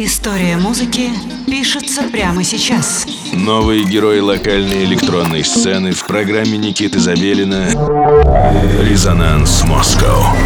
История музыки пишется прямо сейчас. Новые герои локальной электронной сцены в программе Никиты Забелина «Резонанс Москва».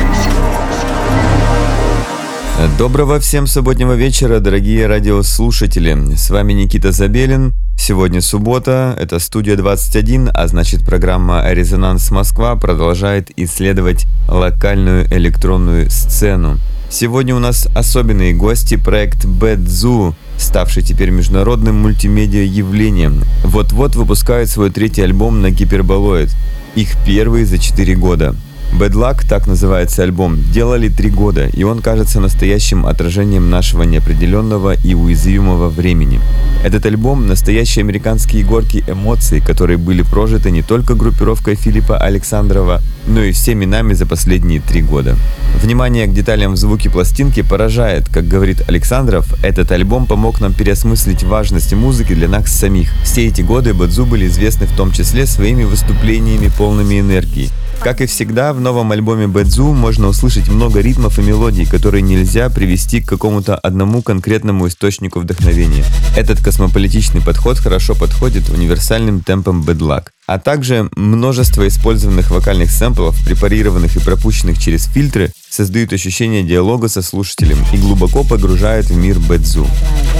Доброго всем субботнего вечера, дорогие радиослушатели. С вами Никита Забелин. Сегодня суббота, это студия 21, а значит программа «Резонанс Москва» продолжает исследовать локальную электронную сцену. Сегодня у нас особенные гости, проект Bad Zoo, ставший теперь международным мультимедиа-явлением. Вот-вот выпускают свой третий альбом на Гиперболоид. Их первый за 4 года. Bad Luck, так называется альбом, делали три года, и он кажется настоящим отражением нашего неопределенного и уязвимого времени. Этот альбом – настоящие американские горки эмоций, которые были прожиты не только группировкой Филиппа Александрова, но и всеми нами за последние три года. Внимание к деталям в звуке пластинки поражает. Как говорит Александров, этот альбом помог нам переосмыслить важность музыки для нас самих. Все эти годы Бадзу были известны в том числе своими выступлениями полными энергии. Как и всегда, в новом альбоме Бэдзу можно услышать много ритмов и мелодий, которые нельзя привести к какому-то одному конкретному источнику вдохновения. Этот космополитичный подход хорошо подходит универсальным Bad Luck. А также множество использованных вокальных сэмплов, препарированных и пропущенных через фильтры, создают ощущение диалога со слушателем и глубоко погружают в мир Бэдзу.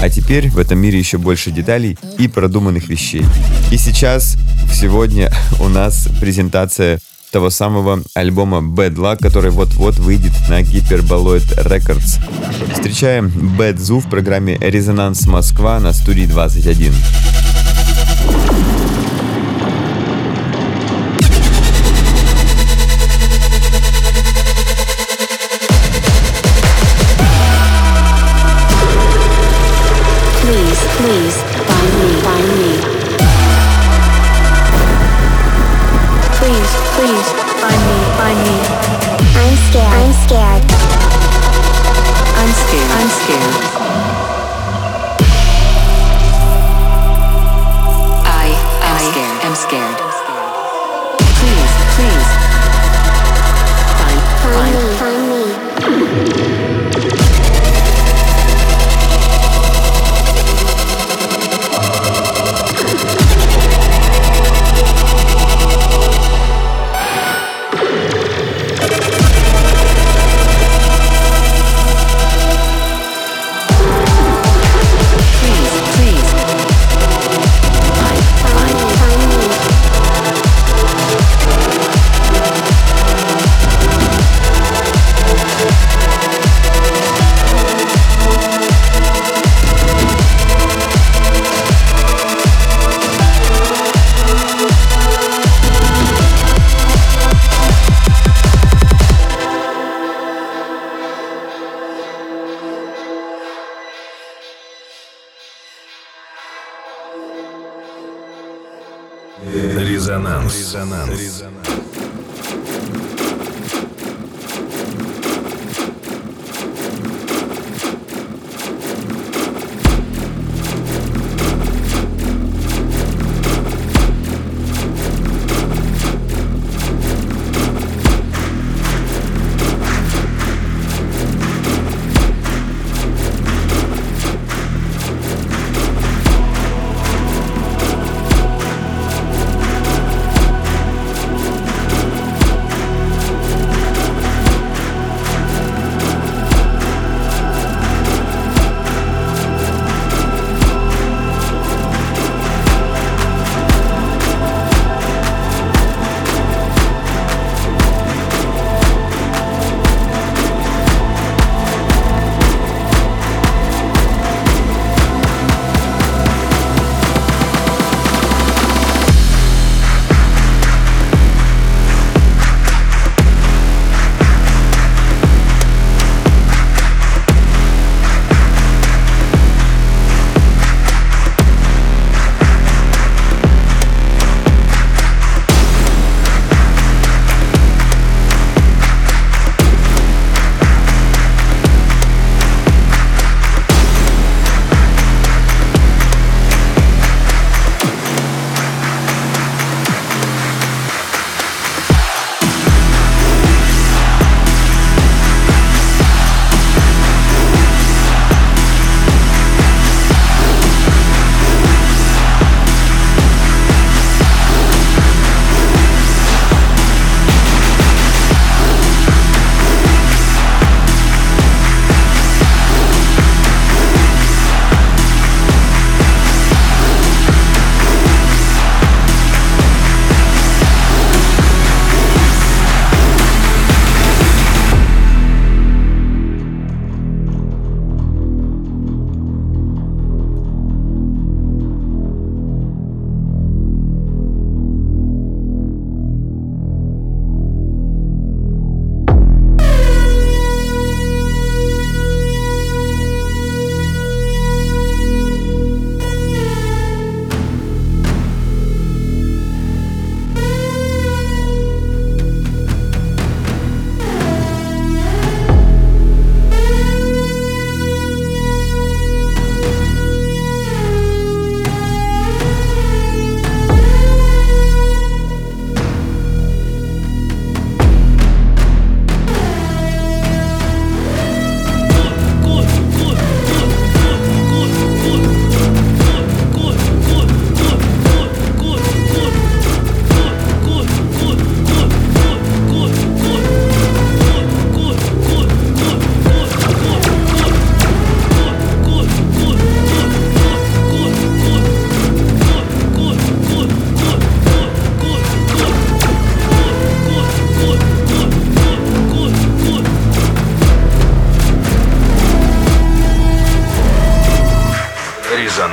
А теперь в этом мире еще больше деталей и продуманных вещей. И сейчас, сегодня у нас презентация того самого альбома Bad Luck, который вот-вот выйдет на Hyperboloid Records. Встречаем Bad Zoo в программе «Резонанс Москва» на студии 21. Please, I'm scared, I'm scared. I'm scared, I'm scared.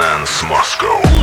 Резонанс Москва.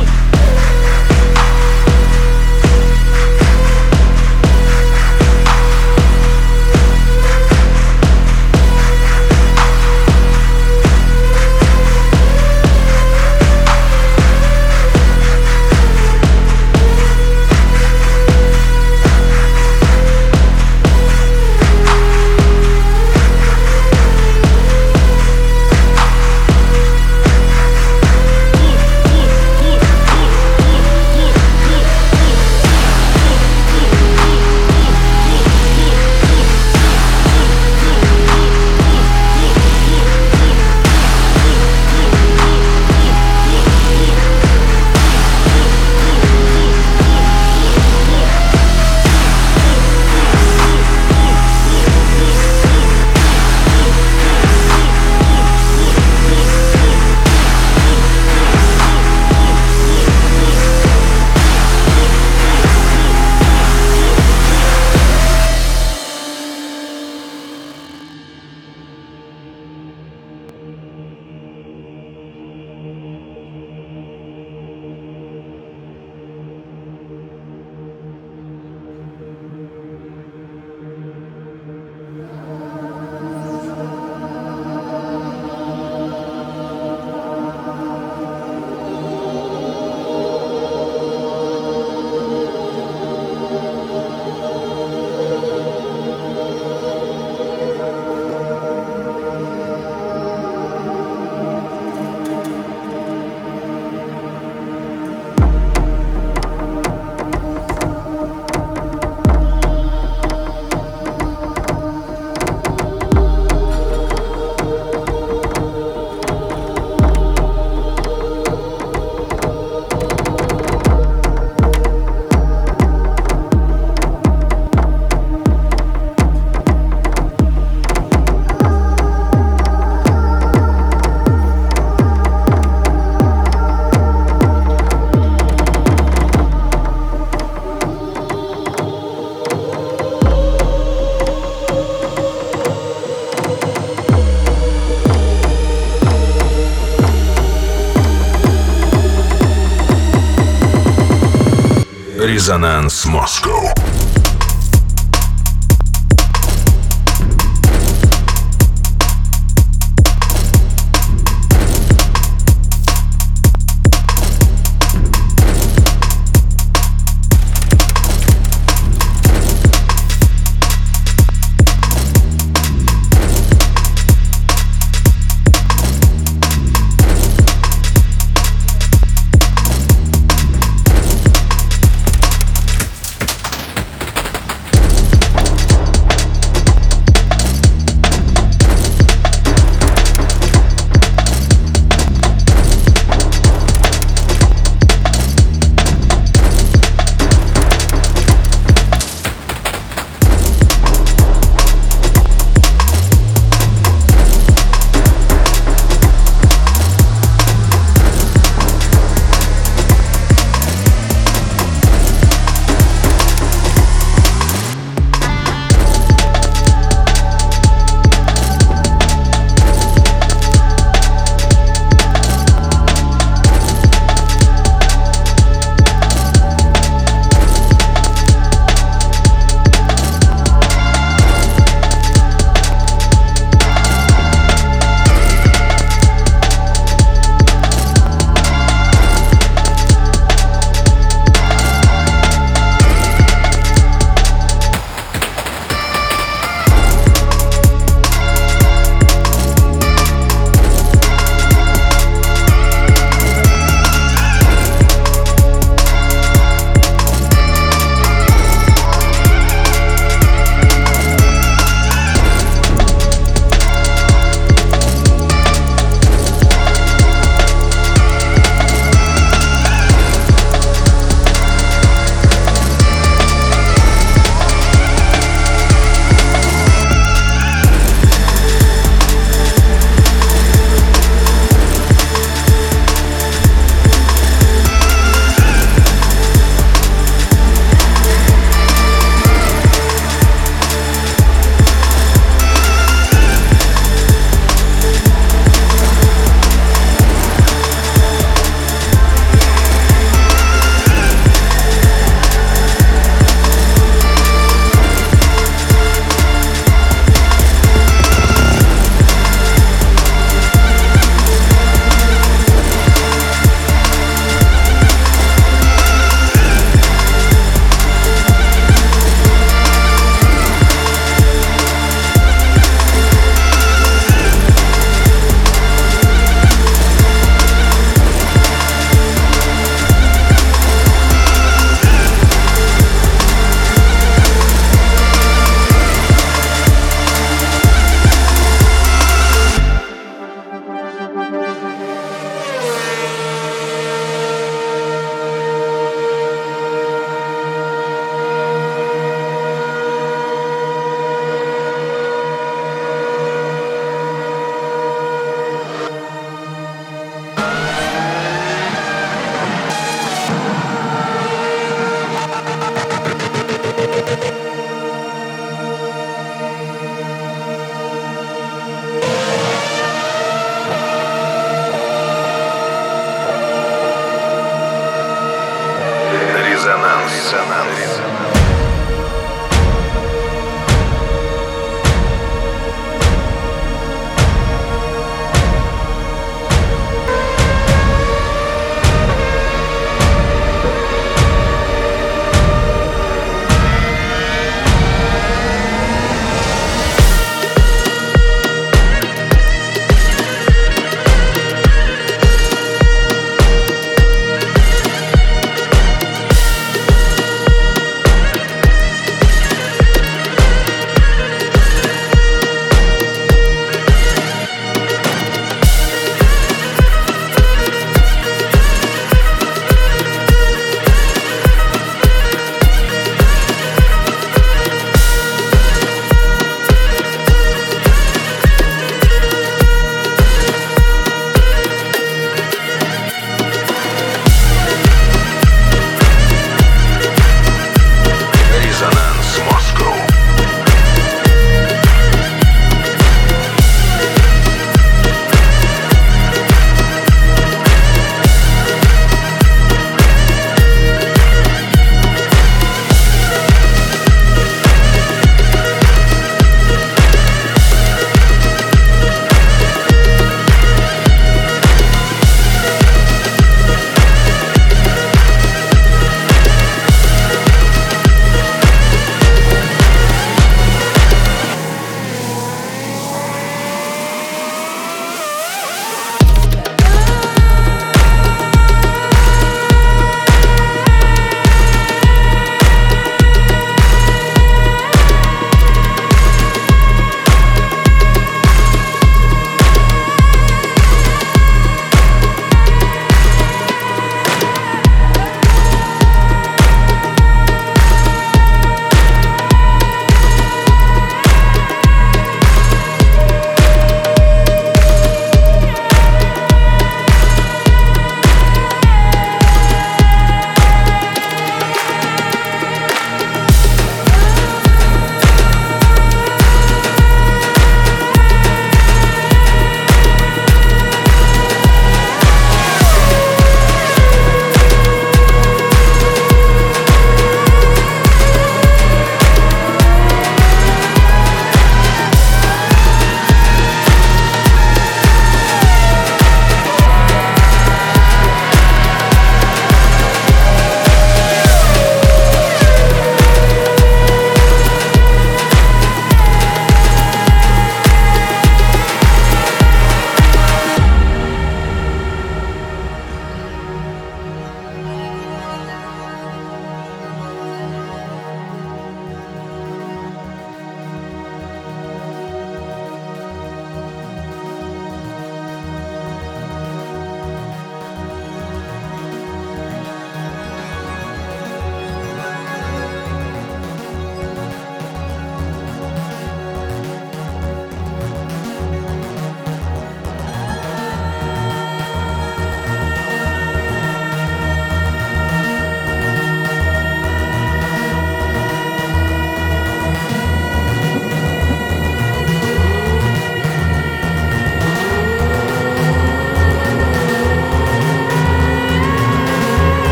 Резонанс Москва.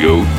На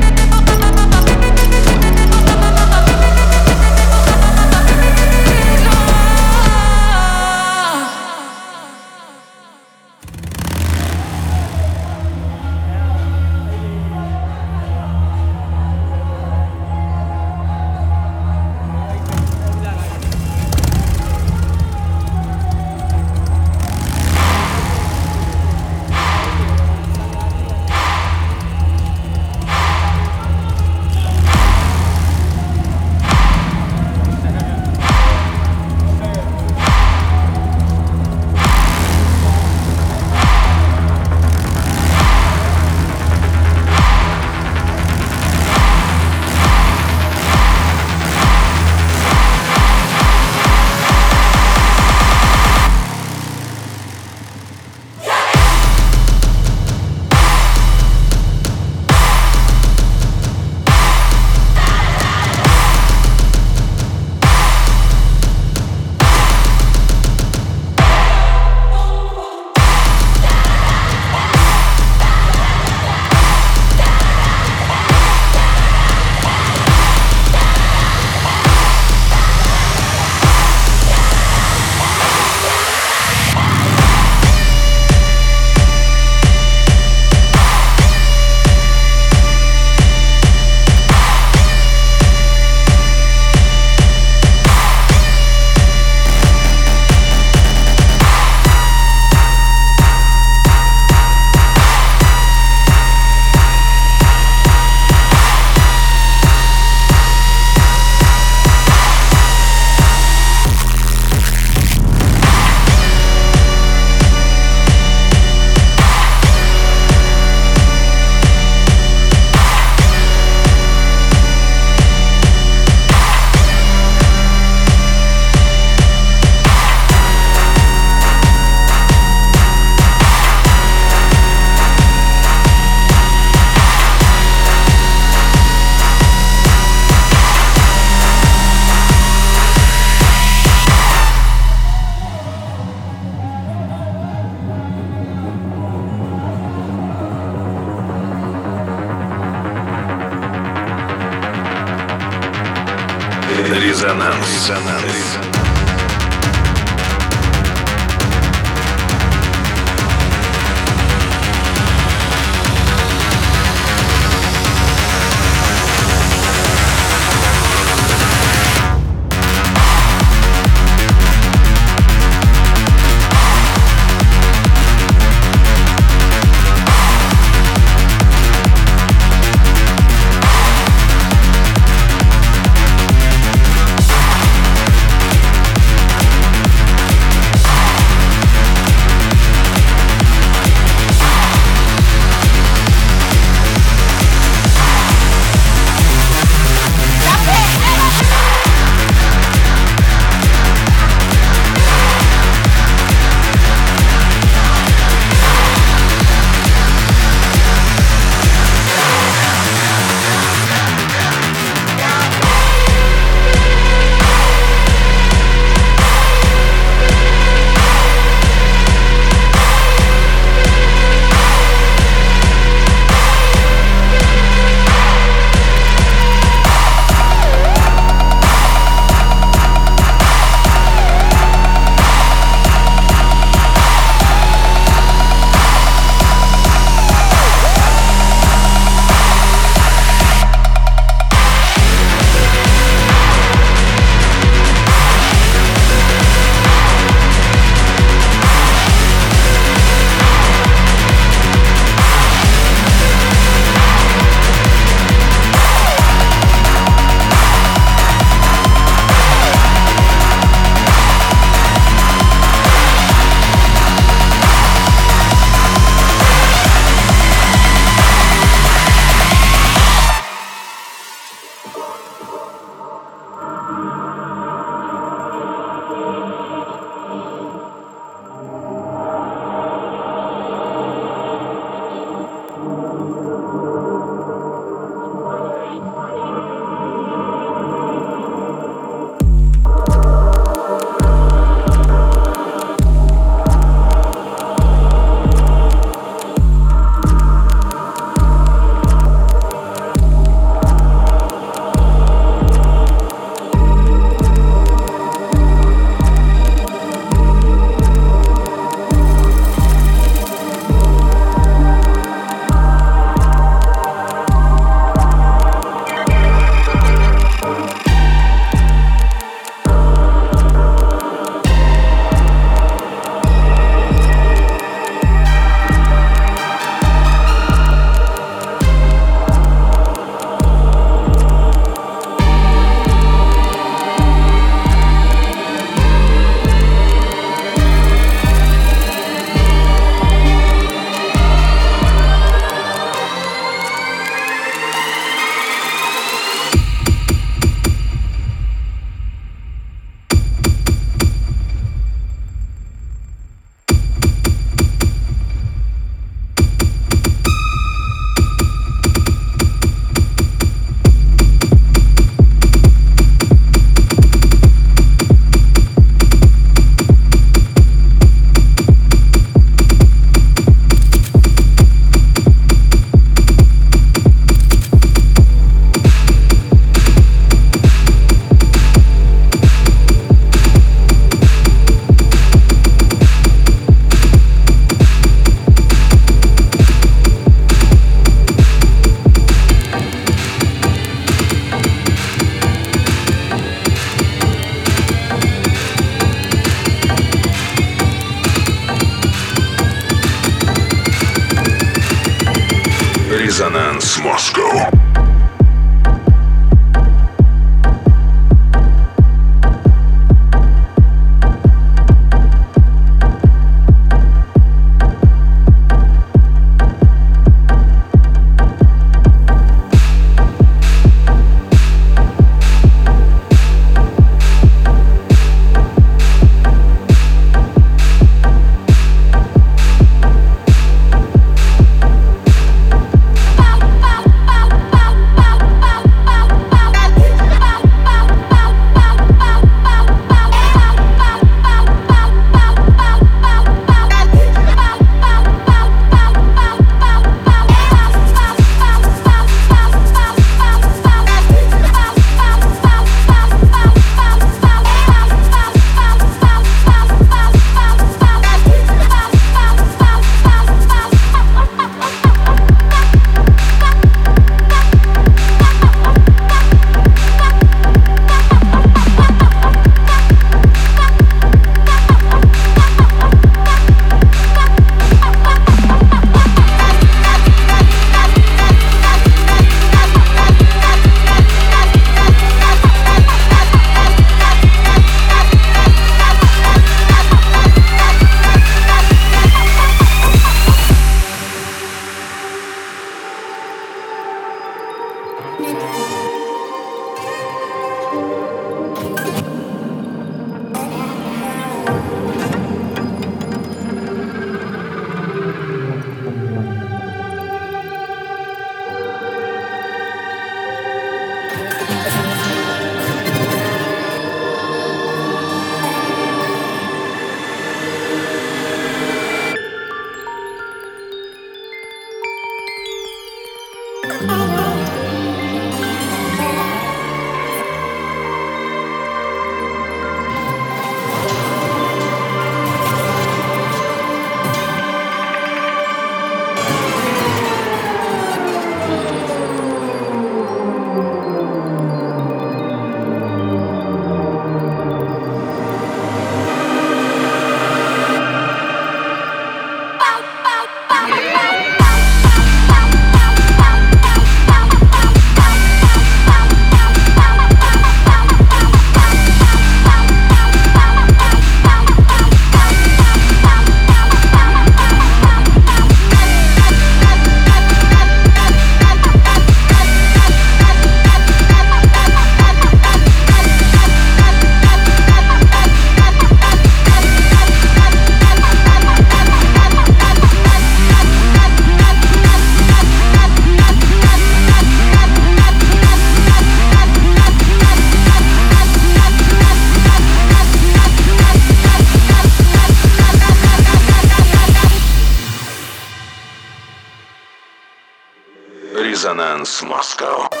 Резонанс